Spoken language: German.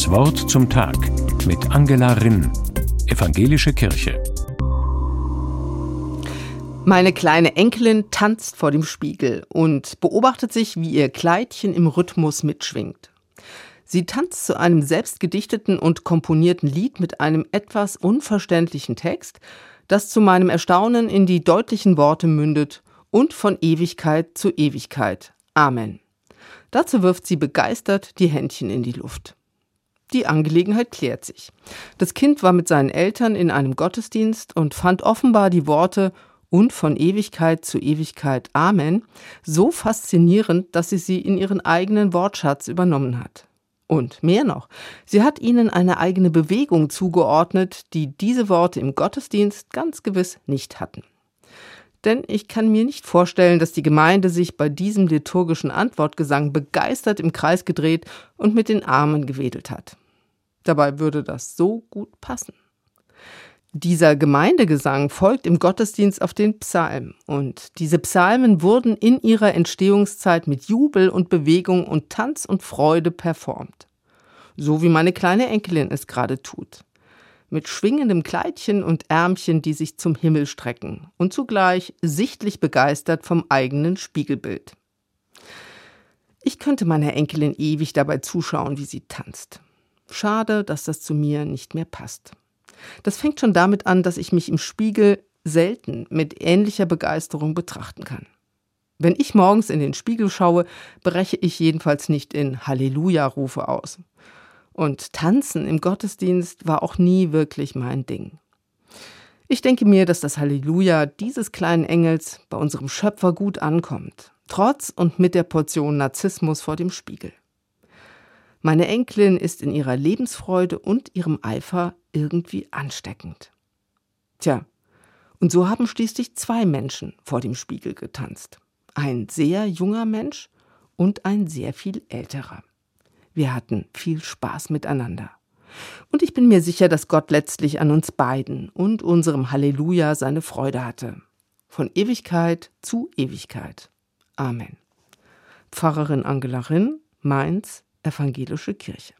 Das Wort zum Tag mit Angela Rinn, Evangelische Kirche. Meine kleine Enkelin tanzt vor dem Spiegel und beobachtet sich, wie ihr Kleidchen im Rhythmus mitschwingt. Sie tanzt zu einem selbstgedichteten und komponierten Lied mit einem etwas unverständlichen Text, das zu meinem Erstaunen in die deutlichen Worte mündet und von Ewigkeit zu Ewigkeit. Amen. Dazu wirft sie begeistert die Händchen in die Luft. Die Angelegenheit klärt sich. Das Kind war mit seinen Eltern in einem Gottesdienst und fand offenbar die Worte und von Ewigkeit zu Ewigkeit Amen so faszinierend, dass sie sie in ihren eigenen Wortschatz übernommen hat. Und mehr noch, sie hat ihnen eine eigene Bewegung zugeordnet, die diese Worte im Gottesdienst ganz gewiss nicht hatten. Denn ich kann mir nicht vorstellen, dass die Gemeinde sich bei diesem liturgischen Antwortgesang begeistert im Kreis gedreht und mit den Armen gewedelt hat. Dabei würde das so gut passen. Dieser Gemeindegesang folgt im Gottesdienst auf den Psalm und diese Psalmen wurden in ihrer Entstehungszeit mit Jubel und Bewegung und Tanz und Freude performt. So wie meine kleine Enkelin es gerade tut. Mit schwingendem Kleidchen und Ärmchen, die sich zum Himmel strecken und zugleich sichtlich begeistert vom eigenen Spiegelbild. Ich könnte meiner Enkelin ewig dabei zuschauen, wie sie tanzt. Schade, dass das zu mir nicht mehr passt. Das fängt schon damit an, dass ich mich im Spiegel selten mit ähnlicher Begeisterung betrachten kann. Wenn ich morgens in den Spiegel schaue, breche ich jedenfalls nicht in Halleluja-Rufe aus. Und Tanzen im Gottesdienst war auch nie wirklich mein Ding. Ich denke mir, dass das Halleluja dieses kleinen Engels bei unserem Schöpfer gut ankommt, trotz und mit der Portion Narzissmus vor dem Spiegel. Meine Enkelin ist in ihrer Lebensfreude und ihrem Eifer irgendwie ansteckend. Tja, und so haben schließlich zwei Menschen vor dem Spiegel getanzt. Ein sehr junger Mensch und ein sehr viel älterer. Wir hatten viel Spaß miteinander. Und ich bin mir sicher, dass Gott letztlich an uns beiden und unserem Halleluja seine Freude hatte. Von Ewigkeit zu Ewigkeit. Amen. Pfarrerin Angela Rinn, Mainz, Evangelische Kirche.